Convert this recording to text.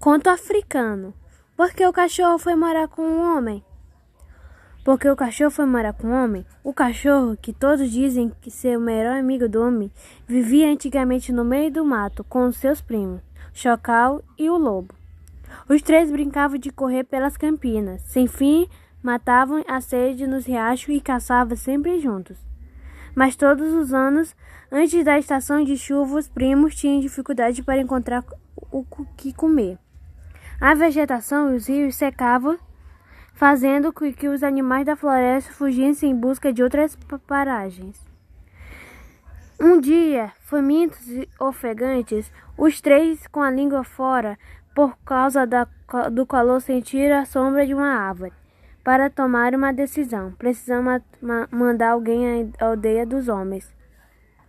Conto africano. Por que o cachorro foi morar com o homem? Porque o cachorro foi morar com o homem? O cachorro, que todos dizem que ser o melhor amigo do homem, vivia antigamente no meio do mato com os seus primos, Chocal e o Lobo. Os três brincavam de correr pelas campinas, sem fim, matavam a sede nos riachos e caçavam sempre juntos. Mas todos os anos, antes da estação de chuva, os primos tinham dificuldade para encontrar o que comer. A vegetação e os rios secavam, fazendo com que os animais da floresta fugissem em busca de outras paragens. Um dia, famintos e ofegantes, os três, com a língua fora, por causa da, do calor, sentiram a sombra de uma árvore. Para tomar uma decisão, precisamos mandar alguém à aldeia dos homens.